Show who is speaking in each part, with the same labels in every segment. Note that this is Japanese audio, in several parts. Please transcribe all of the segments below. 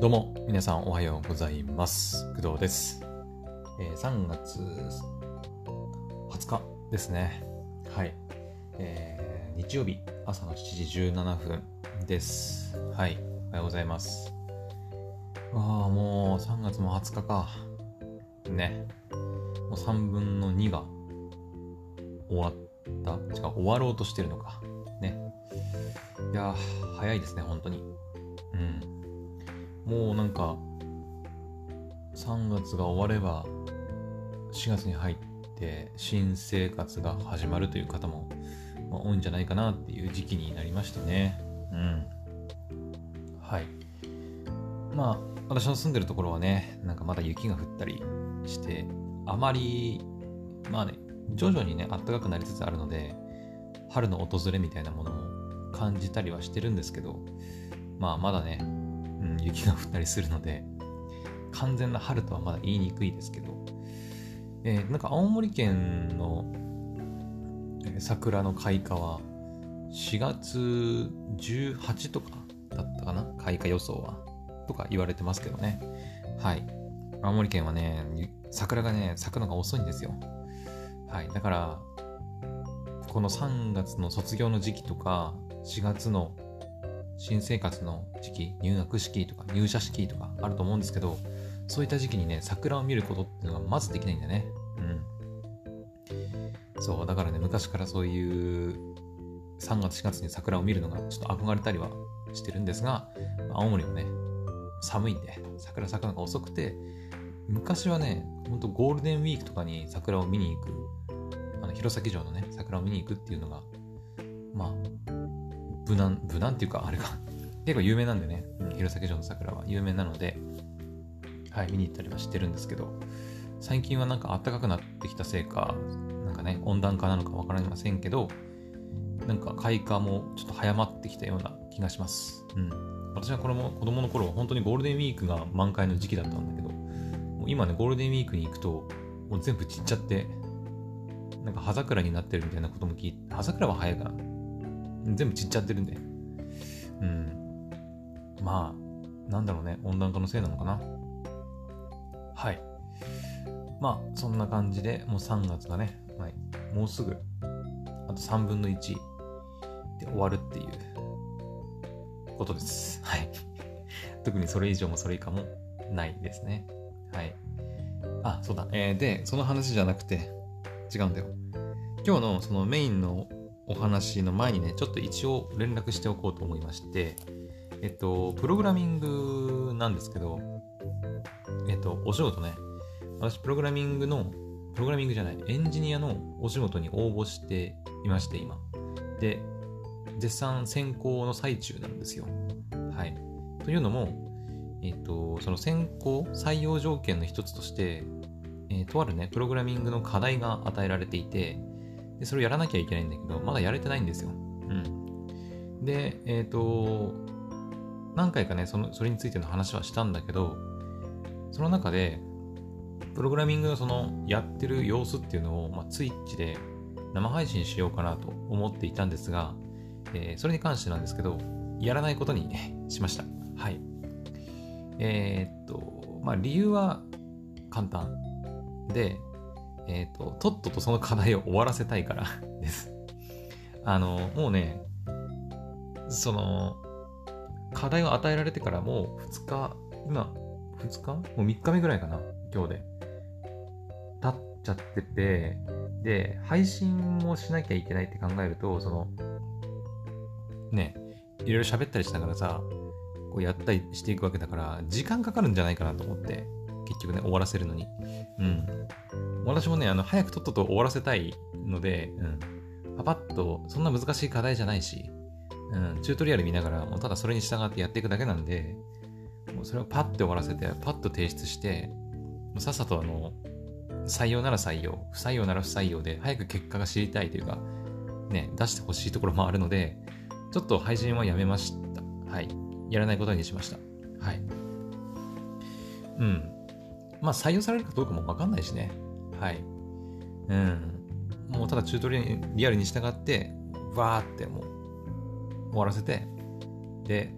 Speaker 1: どうも、皆さんおはようございます。工藤です。えー3月20日ですね。はい。えー日曜日朝の7時17分です。はい。おはようございます。ああ、もう3月も20日か。ね。もう3分の2が終わった。違う、終わろうとしてるのか。ね。いやー、早いですね、本当に。うん。もうなんか3月が終われば4月に入って新生活が始まるという方も、まあ、多いんじゃないかなっていう時期になりましたね。うん。はい。まあ私の住んでるところはねなんかまだ雪が降ったりしてあまりまあね徐々にね暖かくなりつつあるので春の訪れみたいなものも感じたりはしてるんですけどまあまだねうん、雪が降ったりするので、完全な春とはまだ言いにくいですけど、えーなんか青森県の、桜の開花は4月18とかだったかな？開花予想は。とか言われてますけどね。はい。青森県はね、桜がね、咲くのが遅いんですよ。はい。だから、この3月の卒業の時期とか、4月の新生活の時期、入学式とか入社式とかあると思うんですけど、そういった時期にね、桜を見ることっていうのがまずできないんだね。うん。そう、だからね、昔からそういう3月、4月に桜を見るのがちょっと憧れたりはしてるんですが、青森もね、寒いんで、桜咲くのが遅くて、昔はね、ほんとゴールデンウィークとかに桜を見に行く、あの弘前城のね、桜を見に行くっていうのが、まあ、無難、無難っていうか、あれが 結構有名なんでね、うん弘前城の桜は有名なので、はい、見に行ったりはしてるんですけど、最近はなんか暖かくなってきたせいか、なんかね、温暖化なのかわからませんけど、なんか開花もちょっと早まってきたような気がします。うん。私はこれも子供の頃は本当にゴールデンウィークが満開の時期だったんだけど、もう今ね、ゴールデンウィークに行くと、もう全部散っちゃって、なんか葉桜になってるみたいなことも聞いて、葉桜は早いかな。全部散っちゃってるんで。うん。まあ、なんだろうね、温暖化のせいなのかな。はい。まあ、そんな感じで、もう3月がね、はい、もうすぐ、あと3分の1で終わるっていうことです。はい。特にそれ以上もそれ以下もないですね。はい。あ、そうだ。えーで、その話じゃなくて、違うんだよ。今日のそのメインのお話の前にね、ちょっと一応連絡しておこうと思いまして、えっと、プログラミングなんですけど、えっと、お仕事ね、私、プログラミングの、プログラミングじゃない、エンジニアのお仕事に応募していまして、今。で、絶賛選考の最中なんですよ。はい。というのも、えっと、その選考、採用条件の一つとして、えーとあるね、プログラミングの課題が与えられていて、でそれをやらなきゃいけないんだけど、まだやれてないんですよ。うん。で、えっ、と、何回かねその、それについての話はしたんだけど、その中で、プログラミングのそのやってる様子っていうのを、まあ、ツイッチで生配信しようかなと思っていたんですが、えーそれに関してなんですけど、やらないことに しました。はい。えーっと、まあ理由は簡単で、えーと、とっととその課題を終わらせたいから です。あの、もうね、その、課題を与えられてからもう2日、今、2日？もう3日目ぐらいかな今日で。経っちゃってて、で、配信もしなきゃいけないって考えると、その、ね、いろいろ喋ったりしながらさ、こうやったりしていくわけだから、時間かかるんじゃないかなと思って、結局ね、終わらせるのに。うん。私もね、あの、早くとっとと終わらせたいので、うん。パパッと、そんな難しい課題じゃないし、うん、チュートリアル見ながら、もうただそれに従ってやっていくだけなんで、もうそれをパッて終わらせて、パッと提出して、もうさっさとあの、採用なら採用、不採用なら不採用で、早く結果が知りたいというか、ね、出してほしいところもあるので、ちょっと配信はやめました。はい。やらないことにしました。はい。うん。まあ、採用されるかどうかもわかんないしね。はい。うん。もうただチュートリアルに従って、わーってもう終わらせて、で、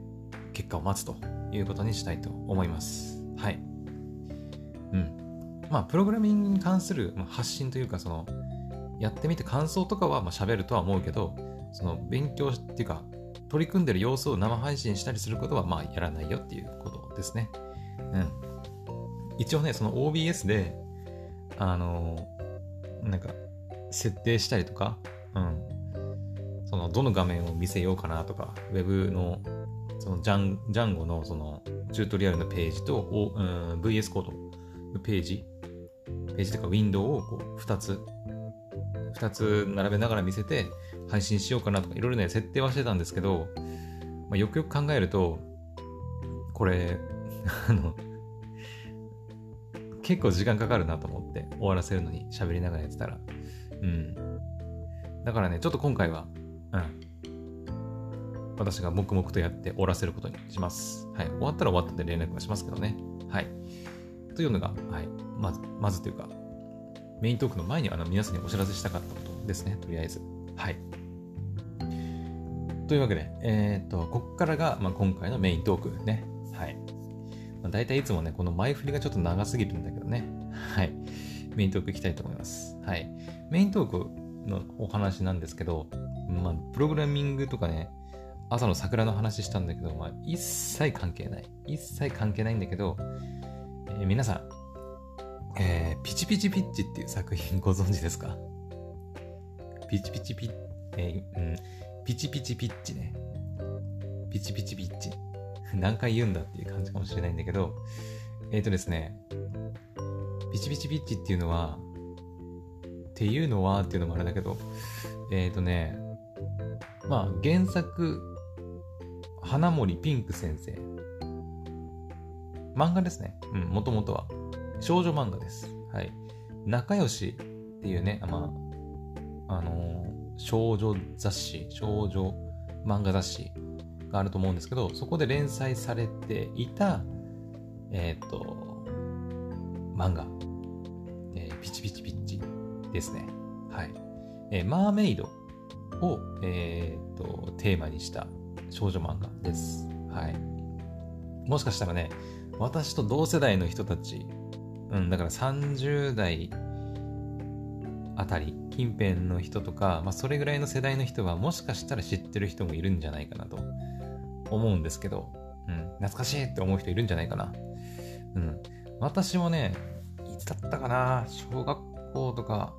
Speaker 1: 結果を待つということにしたいと思います。はい。うん。まあ、プログラミングに関する発信というか、その、やってみて感想とかはまあ喋るとは思うけど、その勉強っていうか、取り組んでる様子を生配信したりすることはまあやらないよっていうことですね。うん。一応ね、その OBS で、あのなんか、設定したりとか、うん。その、どの画面を見せようかなとか、Web の、そのジャン、ジャンゴのその、チュートリアルのページと、おうん、VS コードのページ、ページとかウィンドウをこう2つ、2つ並べながら見せて配信しようかなとか、いろいろね、設定はしてたんですけど、まあ、よくよく考えると、これ、あの、結構時間かかるなと思って終わらせるのに喋りながらやってたら。うん。だからね、ちょっと今回は、うん。私が黙々とやって終わらせることにします。はい。終わったら終わったで連絡はしますけどね。はい。というのが、はい。まず、まずというか、メイントークの前にあの皆さんにお知らせしたかったことですね。とりあえず。はい。というわけで、えっ、と、ここからが、まあ、今回のメイントークね。まあ、大体いつもね、この前振りがちょっと長すぎるんだけどね。はい。メイントークいきたいと思います。はい。メイントークのお話なんですけど、まあ、プログラミングとかね、朝の桜の話したんだけど、まあ、一切関係ない。一切関係ないんだけど、えー、皆さん、えー、ピチピチピッチっていう作品ご存知ですか？ピチピチピッ、えー、うん、ピチピチピッチね。ピチピチピッチ。何回言うんだっていう感じかもしれないんだけど、えっ、ー、とですね、ピチピチピッチっていうのは、っていうのはっていうのもあれだけど、えっ、ー、とね、まあ原作、花森ピンク先生。漫画ですね。うん、もともとは。少女漫画です。はい。仲良しっていうね、まあ、あのー、少女雑誌、少女漫画雑誌があると思うんですけど、そこで連載されていた、えっ、ー、と、漫画、えー、ピチピチピッチですね。はい。えー、マーメイドを、えっ、と、テーマにした少女漫画です。はい。もしかしたらね、私と同世代の人たち、うん、だから30代あたり、近辺の人とか、まあ、それぐらいの世代の人は、もしかしたら知ってる人もいるんじゃないかなと思うんですけど、うん、懐かしいって思う人いるんじゃないかな。うん。私もね、いつだったかな？小学校とか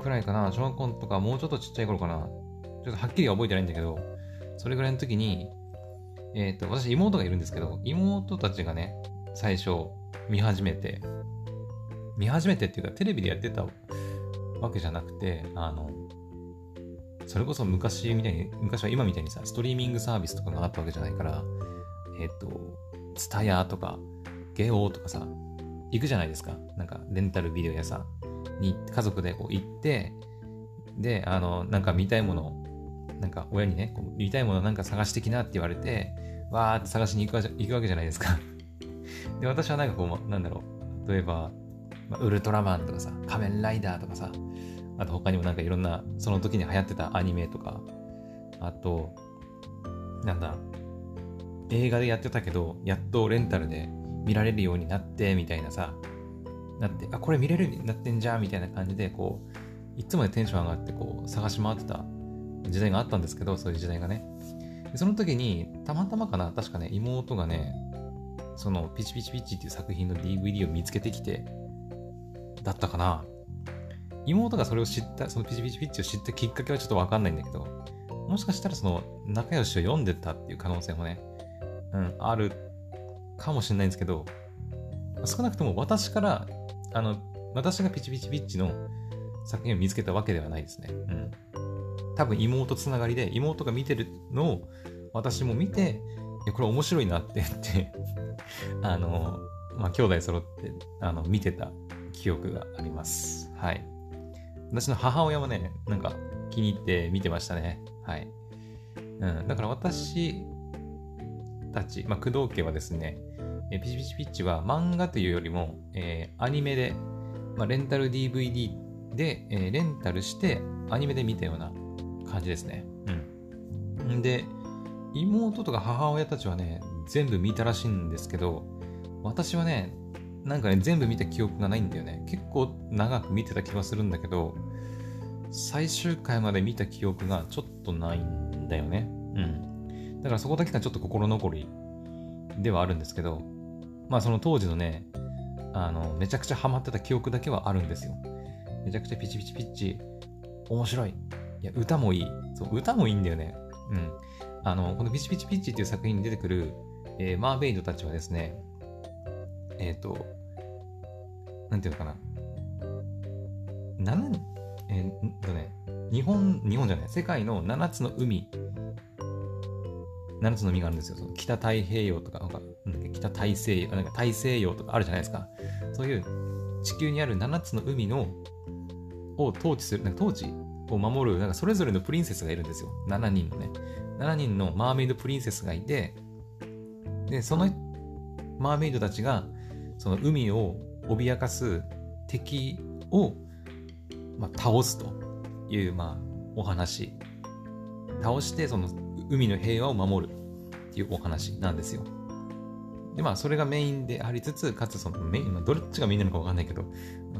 Speaker 1: くらいかな？小学校とかもうちょっとちっちゃい頃かな？ちょっとはっきりは覚えてないんだけど、それぐらいの時に、えっ、と、私妹がいるんですけど、妹たちがね、最初見始めて、見始めてっていうかテレビでやってたわけじゃなくて、あの、それこそ昔みたいに、昔は今みたいにさ、ストリーミングサービスとかがあったわけじゃないから、えっ、ー、と、ツタヤとか、ゲオとかさ、行くじゃないですか。なんか、レンタルビデオ屋さんに家族でこう行って、で、あの、なんか見たいものなんか親にね、こう見たいものなんか探してきなって言われて、わーって探しに行くわ行くわけじゃないですかで、私はなんかこう、なんだろう、例えば、ま、ウルトラマンとかさ、仮面ライダーとかさ、あと他にもなんかいろんな、その時に流行ってたアニメとか、あと、なんだ、映画でやってたけど、やっとレンタルで見られるようになって、みたいなさ、なって、あ、これ見れるようになってんじゃん、みたいな感じで、こう、いつもでテンション上がって、こう、探し回ってた時代があったんですけど、そういう時代がね。その時に、たまたまかな、確かね、妹がね、その、ピチピチピチっていう作品の DVD を見つけてきて、だったかな。妹がそれを知った、そのピチピチピッチを知ったきっかけはちょっとわかんないんだけど、もしかしたらその仲良しを読んでたっていう可能性もね、うん、あるかもしれないんですけど、少なくとも私から、あの、私がピチピチピッチの作品を見つけたわけではないですね。うん。多分妹つながりで、妹が見てるのを私も見て、いや、これ面白いなって言ってあの、まあ、兄弟揃って、あの、見てた記憶があります。はい。私の母親もね、なんか気に入って見てましたね。はい。うん、だから私たち、まあ、工藤家はですね、えピチピチピッチは漫画というよりも、えー、アニメで、まあ、レンタル DVD で、えー、レンタルしてアニメで見たような感じですね。うん。で、妹とか母親たちはね、全部見たらしいんですけど、私はね、なんかね、全部見た記憶がないんだよね。結構長く見てた気がするんだけど、最終回まで見た記憶がちょっとないんだよね。うん。だからそこだけがちょっと心残りではあるんですけど、まあその当時のね、あの、めちゃくちゃハマってた記憶だけはあるんですよ。めちゃくちゃピチピチピッチ、面白い。いや、歌もいい。そう、歌もいいんだよね。うん。あの、このピチピチピッチっていう作品に出てくる、えー、マーベイドたちはですね、えっ、ー、と、なんていうのかな。7、えー、とね、日本、日本じゃない、世界の7つの海、7つの海があるんですよ。その北太平洋とか、なんか、北大西洋、なんか大西洋とかあるじゃないですか。そういう地球にある7つの海のを統治する、なんか統治を守る、なんかそれぞれのプリンセスがいるんですよ。7人のね。7人のマーメイドプリンセスがいて、で、そのマーメイドたちが、その海を脅かす敵を、まあ、倒すという、まあ、お話。倒して、その海の平和を守るっていうお話なんですよ。で、まあ、それがメインでありつつ、かつそのメイン、まあ、どっちがメインなのかわかんないけど、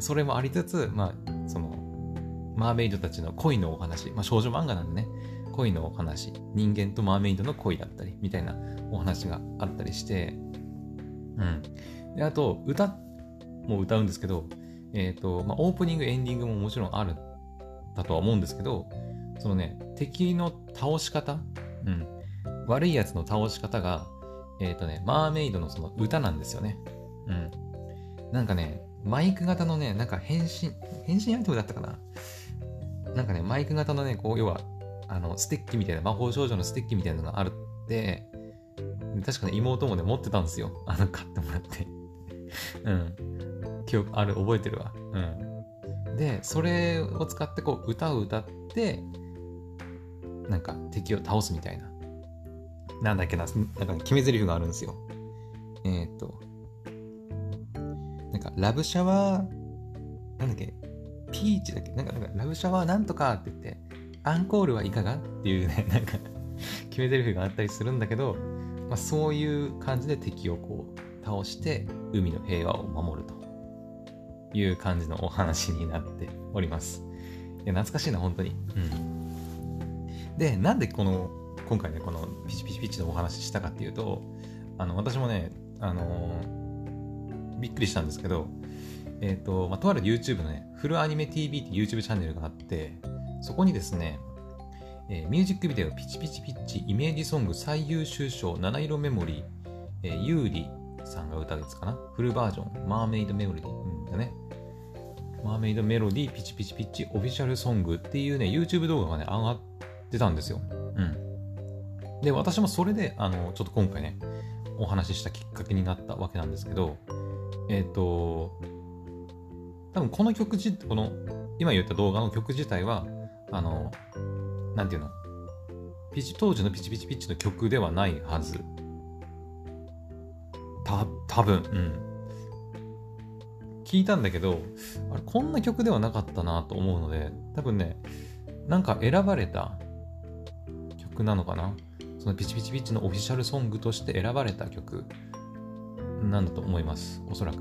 Speaker 1: それもありつつ、まあ、その、マーメイドたちの恋のお話、まあ、少女漫画なんでね、恋のお話、人間とマーメイドの恋だったり、みたいなお話があったりして、うん。で、あと、歌も歌うんですけど、えっ、ー、と、まあ、オープニング、エンディングももちろんある、だとは思うんですけど、そのね、敵の倒し方、うん。悪いやつの倒し方が、えっ、ー、とね、マーメイドのその歌なんですよね。うん。なんかね、マイク型のね、なんか変身、変身アイテムだったかななんかね、マイク型のね、こう、要は、あの、ステッキみたいな、魔法少女のステッキみたいなのがあるって、確かね、妹もね、持ってたんですよ。あの、買ってもらってうん。記憶、ある、覚えてるわ。うん。で、それを使って、こう、歌を歌って、なんか、敵を倒すみたいな。なんだっけな、なんか、決め台詞があるんですよ。えー、っと、なんか、ラブシャワー、なんだっけ、ピーチだっけなんか、なんかラブシャワーなんとかって言って、アンコールはいかがっていうね、なんか決め台詞があったりするんだけど、まあ、そういう感じで敵をこう倒して海の平和を守るという感じのお話になっております。いや、懐かしいな、本当に。うん。で、なんでこの、今回ね、このピチピチピチのお話したかっていうと、あの、私もね、あのー、びっくりしたんですけど、えっ、ー、と、まあ、とある YouTube のね、フルアニメ TV って YouTube チャンネルがあって、そこにですね、えー、ミュージックビデオピチピチピッチイメージソング最優秀賞七色メモリー、えー、ユーリさんが歌うやつかな？フルバージョン、マーメイドメロディー、うんだね。マーメイドメロディーピチピチピッチオフィシャルソングっていうね、YouTube 動画がね、上がってたんですよ。うん。で、私もそれで、あの、ちょっと今回ね、お話ししたきっかけになったわけなんですけど、えっ、ー、と、多分この曲自、この、今言った動画の曲自体は、あの、なんていうの？ピチ、当時のピチピチピッチの曲ではないはず。多分うん。聞いたんだけど、あれ、こんな曲ではなかったなと思うので、多分ね、なんか選ばれた曲なのかな？そのピチピチピチのオフィシャルソングとして選ばれた曲なんだと思います。おそらく。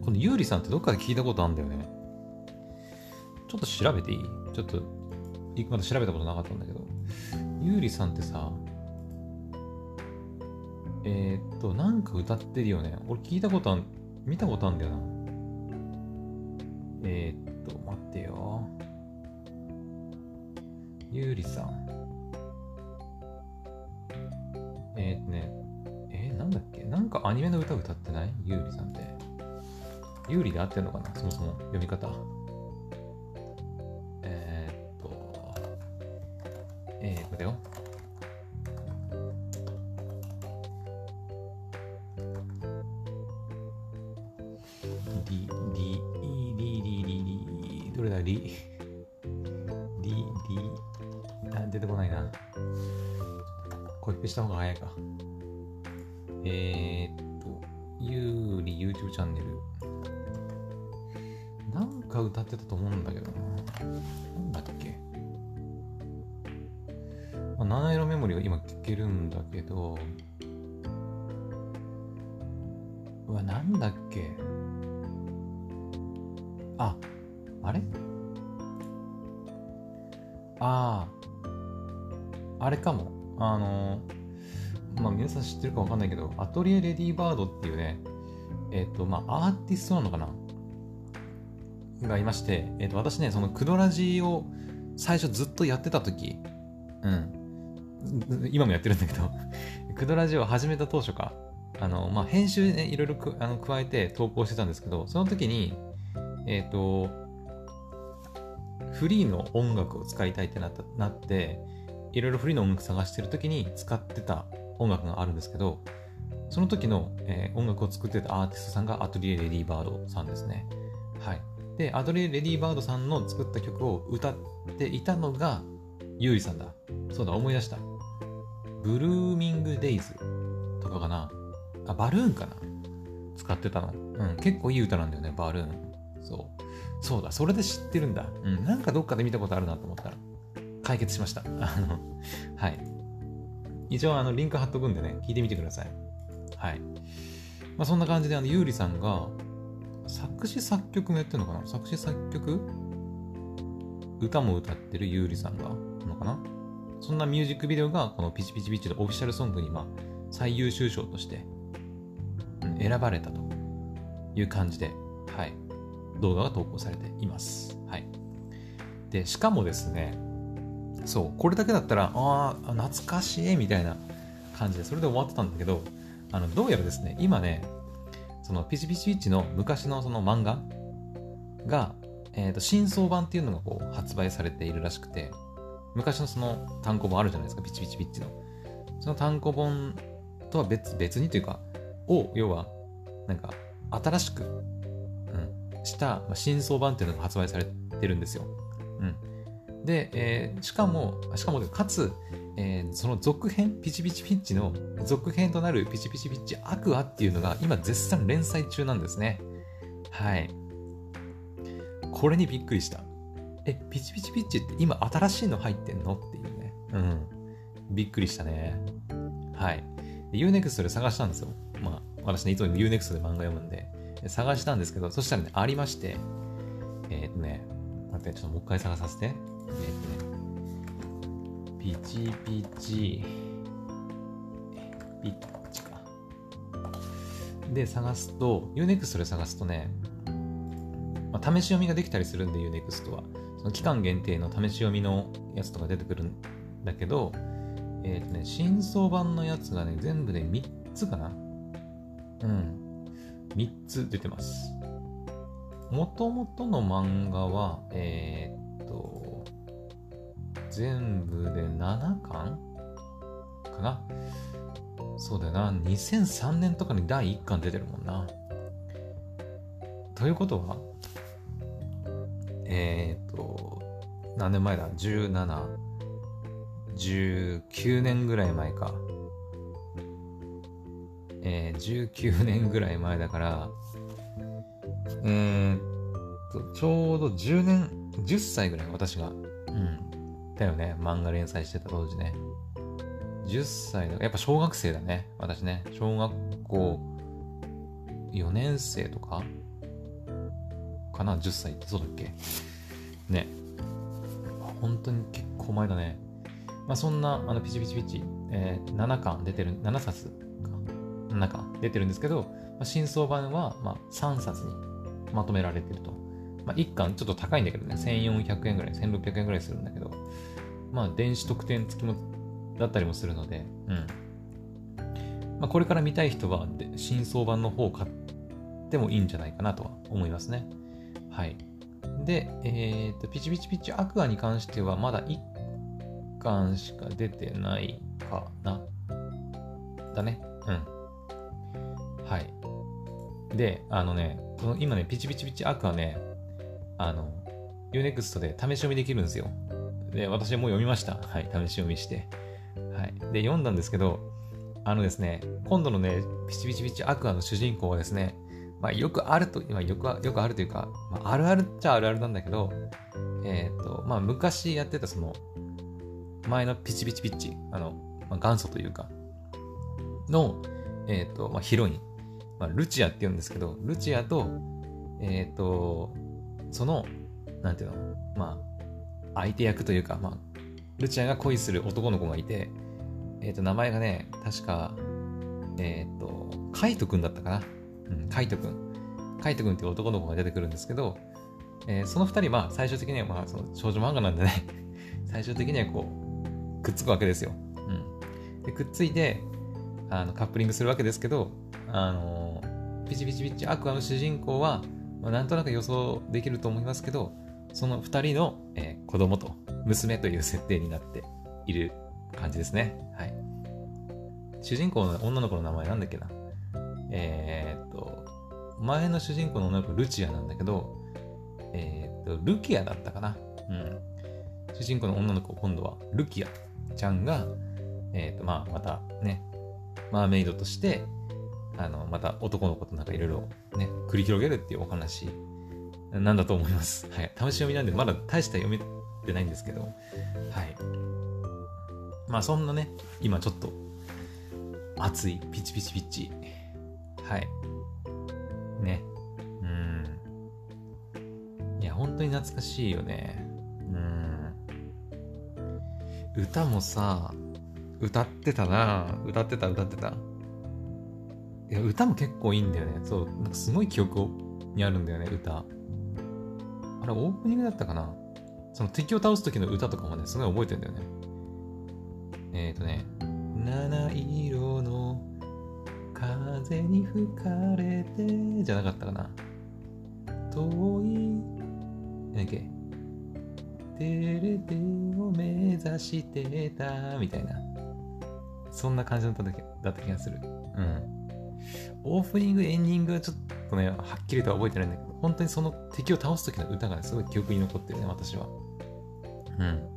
Speaker 1: このゆうりさんってどっかで聞いたことあるんだよね。ちょっと調べていい？ちょっと、まだ調べたことなかったんだけど、ゆうりさんってさ、えー、っと、なんか歌ってるよね。俺聞いたことあん、見たことあるんだよな。えー、っと、待ってよ。ゆうりさん。えー、っとね、えー、なんだっけ？なんかアニメの歌歌ってない？ゆうりさんって。有利で合ってんのかな？そもそも読み方。え、っと、えー、これだよ。チャンネル。なんか歌ってたと思うんだけどな。なんだっけ。まあ、七色メモリーが今聞けるんだけど、うわ、なんだっけあ、あれ？ああ、あれかも。あの、まあ皆さん知ってるかわかんないけど、アトリエレディーバードっていうね、えっ、ー、と、まあアーティストなのかな？がいまして、えっ、ー、と、私ね、そのクドラジを最初ずっとやってた時、うん、今もやってるんだけど、クドラジを始めた当初か、あの、まあ、編集ね、いろいろあの加えて投稿してたんですけど、その時に、えっ、ー、と、フリーの音楽を使いたいってなったなって、いろいろフリーの音楽探してる時に使ってた音楽があるんですけど、その時の、えー、音楽を作ってたアーティストさんがアトリエレディーバードさんですね。はい。で、アトリエレディーバードさんの作った曲を歌っていたのが、ゆうりさんだ。そうだ、思い出した。ブルーミングデイズとかかな。あ、バルーンかな。使ってたの。うん、結構いい歌なんだよね、バルーン。そう。そうだ、それで知ってるんだ。うん、なんかどっかで見たことあるなと思ったら、解決しました。あの、はい。一応、あの、リンク貼っとくんでね、聞いてみてください。はい。まあ、そんな感じで、あの、ゆうりさんが、作詞作曲もやってるのかな？作詞作曲？歌も歌ってるゆうりさんが、のかな？そんなミュージックビデオが、このピチピチピチのオフィシャルソングに、まあ、最優秀賞として、選ばれたという感じで、はい。動画が投稿されています。はい。で、しかもですね、そう、これだけだったら、ああ、懐かしいみたいな感じで、それで終わってたんだけど、あの、どうやらですね、今ね、そのピチピチピッチの昔のその漫画が、えっ、ー、と、新装版っていうのがこう発売されているらしくて、昔のその単行本あるじゃないですか、ピチピチピッチの。その単行本とは別別にというか、を、要は、なんか、新しく、うん、した、まあ、新装版っていうのが発売されてるんですよ。うん。で、えー、しかも、しかも、かつ、えー、その続編、ピチピチピッチの続編となるピチピチピッチアクアっていうのが今絶賛連載中なんですね。はい。これにびっくりした。え、ピチピチピッチって今新しいの入ってんのっていうね。うん。びっくりしたね。はい。Unext で探したんですよ。まあ、私ね、いつも Unext で漫画読むんで、探したんですけど、そしたらね、ありまして、えっ、とね、待って、ちょっともう一回探させて。えっ、とね、ピチピチ、ピッチか。で、探すと、Unext で探すとね、まあ、試し読みができたりするんで、Unext は。その期間限定の試し読みのやつとか出てくるんだけど、えっ、ー、とね、新装版のやつがね、全部で3つかなうん。3つ出てます。もともとの漫画は、えー、っと、全部で7巻？かな？そうだよな。2003年とかに第1巻出てるもんな。ということは、えっ、と、何年前だ ?17、19年ぐらい前か。えー、19年ぐらい前だから、えー、っと、ちょうど10年、10歳ぐらい私が、うん、だよね。漫画連載してた当時ね。10歳だやっぱ小学生だね。私ね。小学校4年生とか？かな ?10 歳ってそうだっけ？ね。本当に結構前だね。まあそんな、あの、ピチピチピチ、えー、7巻出てる、7冊か。7巻出てるんですけど、まあ、新装版は、まあ、3冊にまとめられてると。まあ、1巻ちょっと高いんだけどね、1400円ぐらい、1600円ぐらいするんだけど、まあ、電子特典付きもだったりもするので、うん。まあ、これから見たい人は、新装版の方を買ってもいいんじゃないかなとは思いますね。はい。で、えっ、ー、と、ピチピチピチアクアに関しては、まだ1巻しか出てないかな。だね。うん。はい。で、あのね、この今ね、ピチピチピチアクアね、あの、Unext で試し読みできるんですよ。で、私もう読みました。はい、試し読みして。はい。で、読んだんですけど、あのですね、今度のね、ピチピチピチアクアの主人公はですね、まあ、よくあると、今よくよくあるというか、まあ、あるあるっちゃあるあるなんだけど、えっ、ー、と、まあ、昔やってたその、前のピチピチピッチ、あの、まあ、元祖というか、の、えっ、ー、と、まあ、ヒロイン、まあ、ルチアって言うんですけど、ルチアと、えっ、ー、と、その、なんていうの、まあ、相手役というか、まあ、ルチアが恋する男の子がいて、えっ、ー、と、名前がね、確か、えっ、と、カイトくんだったかな。うん、カイトくん。カイトくんっていう男の子が出てくるんですけど、えー、その二人、まあ、最終的には、まあ、その少女漫画なんでね 最終的にはこう、くっつくわけですよ。うん。で、くっついて、あの、カップリングするわけですけど、あのー、ピチピチピチアクアの主人公は、まあ、なんとなく予想できると思いますけど、その二人の、えー、子供と娘という設定になっている感じですね。はい。主人公の女の子の名前なんだっけな。えー、っと、前の主人公の女の子ルチアなんだけど、えー、っと、ルキアだったかな。うん。主人公の女の子、今度はルキアちゃんが、えっと、まあ、またね、マーメイドとして、あの、また男の子となんかいろいろね、繰り広げるっていうお話なんだと思います。はい。試し読みなんで、まだ大した読めてないんですけど、はい。まあ、そんなね、今ちょっと、熱い、ピチピチピチ。はい。ね。うん。いや、本当に懐かしいよね。うん。歌もさ、歌ってたな歌ってた、歌ってた。いや、歌も結構いいんだよね。そう、なんかすごい記憶にあるんだよね、歌。あれ、オープニングだったかな？その敵を倒す時の歌とかもね、すごい覚えてんだよね。えっ、ー、とね、七色の風に吹かれて、じゃなかったかな？遠い、何だっけ、テレテを目指してた、みたいな。そんな感じだっただった気がする。うん。オープニング、エンディングはちょっとね、はっきりとは覚えてないんだけど、本当にその敵を倒す時の歌が、ね、すごい記憶に残ってるね、私は。うん。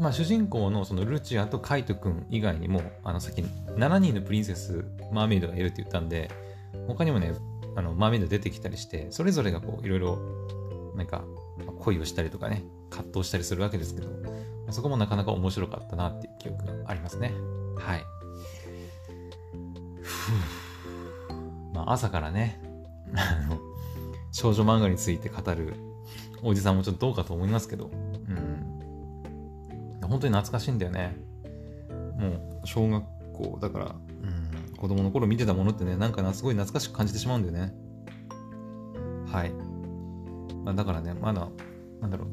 Speaker 1: まあ、主人公のそのルチアとカイト君以外にも、あの、さっき7人のプリンセス、マーメイドがいるって言ったんで、他にもね、あの、マーメイド出てきたりして、それぞれがこう、いろいろ、なんか、恋をしたりとかね、葛藤したりするわけですけど、そこもなかなか面白かったなっていう記憶がありますね。はい。まあ、朝からね、あの、少女漫画について語るおじさんもちょっとどうかと思いますけど、うん。本当に懐かしいんだよね。もう、小学校、だから、うん、子供の頃見てたものってね、なんか、すごい懐かしく感じてしまうんだよね。はい。まあ、だからね、まだ、なんだろ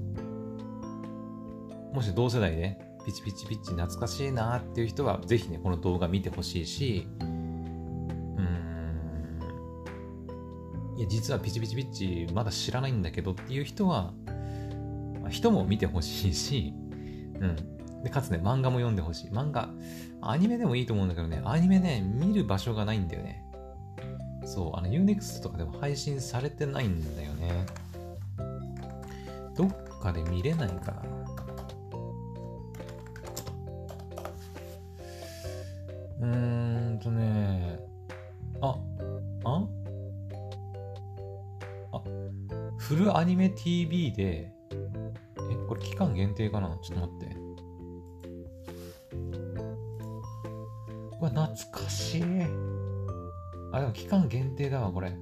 Speaker 1: う、もし同世代で、ピチピチピチ懐かしいなっていう人は、ぜひね、この動画見てほしいし、実はピチピチピチまだ知らないんだけどっていう人は、まあ、人も見てほしいし、うん。で、かつね、漫画も読んでほしい。漫画、アニメでもいいと思うんだけどね、アニメね、見る場所がないんだよね。そう、あの、Unext とかでも配信されてないんだよね。どっかで見れないかな。うーんとね、アニメ TV で、え、これ期間限定かな？ちょっと待って。うわ、懐かしい。あ、でも期間限定だわ、これ。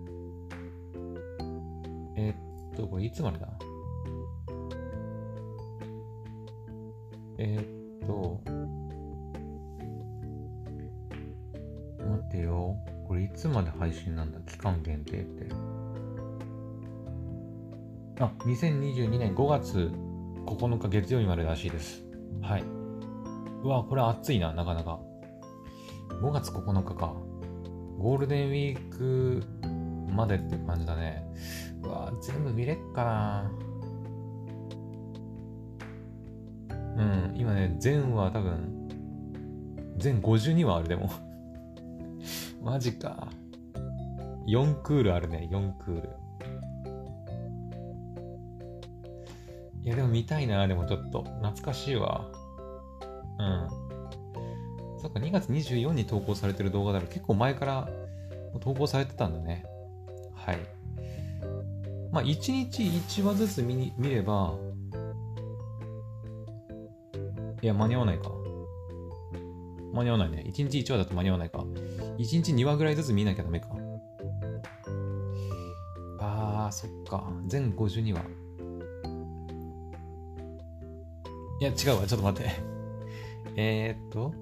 Speaker 1: えー、っと、これいつまでだ？えー、っと、待ってよ。これいつまで配信なんだ？期間限定って。あ、2022年5月9日月曜日までらしいです。はい。うわ、これ暑いな、なかなか。5月9日か。ゴールデンウィークまでって感じだね。うわ、全部見れっかな。うん、今ね、全話多分、全52話あるでも マジか。4クールあるね、4クール。いや、でも見たいな、でもちょっと。懐かしいわ。うん。そっか、2月24に投稿されてる動画だら結構前から投稿されてたんだね。はい。まあ、1日1話ずつ見見れば、いや、間に合わないか。間に合わないね。1日1話だと間に合わないか。1日2話ぐらいずつ見なきゃダメか。あー、そっか。全52話。いや、違うわ。ちょっと待って。えーっと。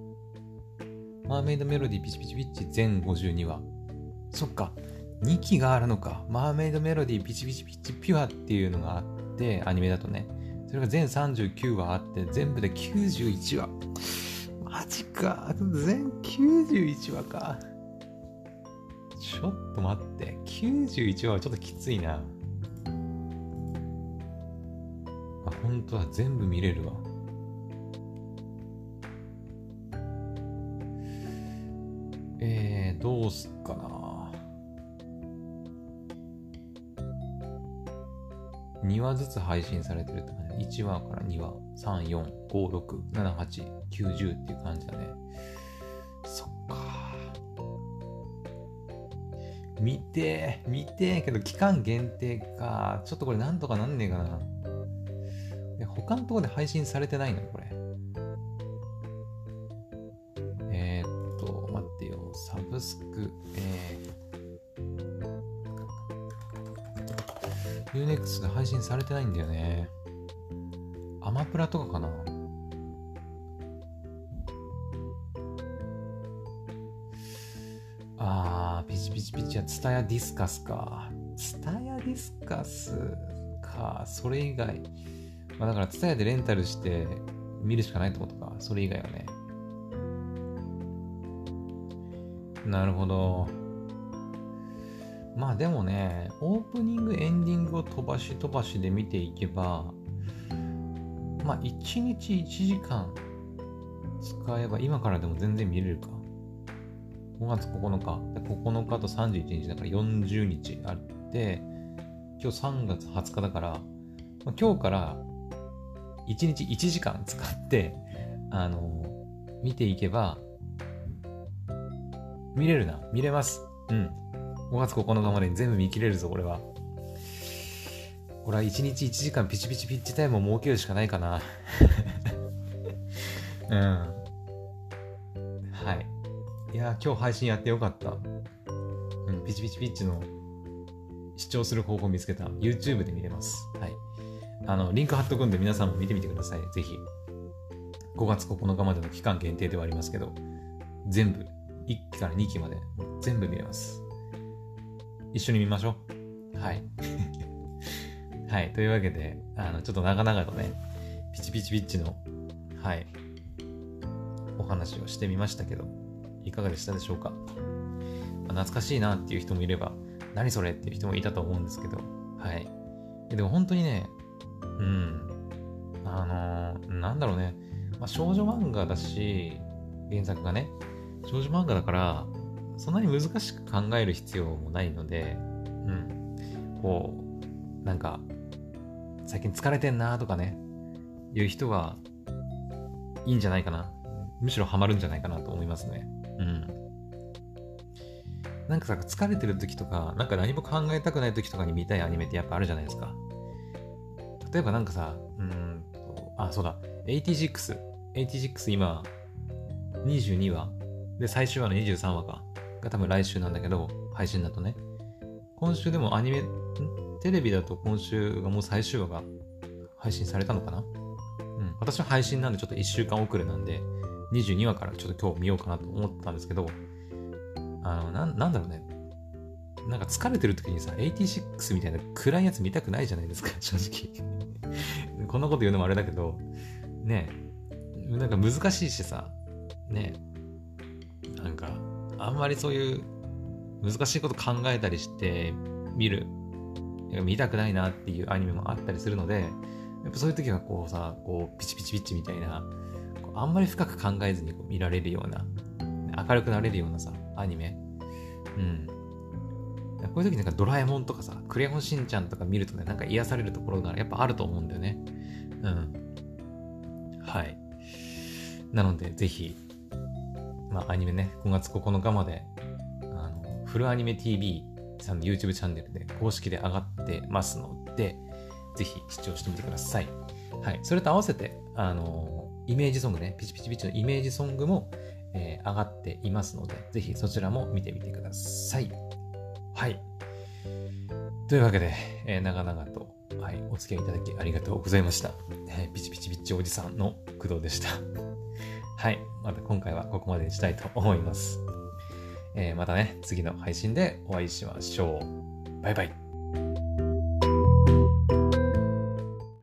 Speaker 1: マーメイドメロディピチピチピッチ全52話。そっか。2期があるのか。マーメイドメロディピチピチピッチピュアっていうのがあって、アニメだとね。それが全39話あって、全部で91話。マジか。全91話か。ちょっと待って。91話はちょっときついな。本当は全部見れるわ。えー、どうすっかな。2話ずつ配信されてるって感じ。1話から2話、3、4、5、6、7、8、9、10っていう感じだね。そっか。見て見てけど期間限定か。ちょっとこれなんとかなんねえかな。他のところで配信されてないのこれ。えー、っと、待ってよ。サブスク、えー、Unext で配信されてないんだよね。アマプラとかかなあー、ピチピチピチや、ツタヤディスカスか。ツタヤディスカスか。それ以外。まあだから、ツタヤでレンタルして見るしかないってことか。それ以外はね。なるほど。まあでもね、オープニング、エンディングを飛ばし飛ばしで見ていけば、まあ1日1時間使えば今からでも全然見れるか。5月9日。9日と31日だから40日あって、今日3月20日だから、まあ、今日から1日1時間使って、あの、見ていけば、見れるな。見れます。うん。5月9日までに全部見切れるぞ、俺は。これは1日1時間ピチピチピッチタイムを設けるしかないかな。うん。はい。いや今日配信やってよかった。うん、ピチピチピッチの視聴する方法見つけた。YouTube で見れます。はい。あの、リンク貼っとくんで皆さんも見てみてください。ぜひ。5月9日までの期間限定ではありますけど、全部、1期から2期まで全部見れます。一緒に見ましょう。はい。はい。というわけで、あの、ちょっと長々とね、ピチピチピッチの、はい、お話をしてみましたけど、いかがでしたでしょうか？まあ、懐かしいなっていう人もいれば、何それっていう人もいたと思うんですけど、はい。でも本当にね、うん。あのー、なんだろうね。まあ、少女漫画だし、原作がね、少女漫画だから、そんなに難しく考える必要もないので、うん。こう、なんか、最近疲れてんなとかね、いう人はいいんじゃないかな。むしろハマるんじゃないかなと思いますね。うん。なんかさ、疲れてる時とか、なんか何も考えたくない時とかに見たいアニメってやっぱあるじゃないですか。例えばなんかさ、うんと、あ、そうだ、86。86今、22話。で、最終話の23話か。が多分来週なんだけど、配信だとね。今週でもアニメ、ん？テレビだと今週がもう最終話が配信されたのかな？うん。私は配信なんでちょっと1週間遅れなんで、22話からちょっと今日見ようかなと思ったんですけど、あの、ななんだろうね。なんか疲れてる時にさ、86みたいな暗いやつ見たくないじゃないですか、正直。こんなこと言うのもあれだけど、ねなんか難しいしさ、ねなんか、あんまりそういう難しいこと考えたりして見る、見たくないなっていうアニメもあったりするので、やっぱそういう時はこうさ、こうピチピチピチみたいな、あんまり深く考えずに見られるような、明るくなれるようなさ、アニメ。うん。こういう時なんかドラえもんとかさ、クレヨンしんちゃんとか見るとね、なんか癒されるところがやっぱあると思うんだよね。うん。はい。なので、ぜひ、まあ、アニメね、5月9日まで、あの、フルアニメ TV さんの YouTube チャンネルで公式で上がってますので、ぜひ視聴してみてください。はい。それと合わせて、あの、イメージソングね、ピチピチピチのイメージソングも、えー、上がっていますので、ぜひそちらも見てみてください。はい。というわけで、えー、長々と、はい、お付き合いいただきありがとうございました。えー、ピチピチピチおじさんの工藤でした。はい。また今回はここまでにしたいと思います。えー、またね、次の配信でお会いしましょう。バイバイ。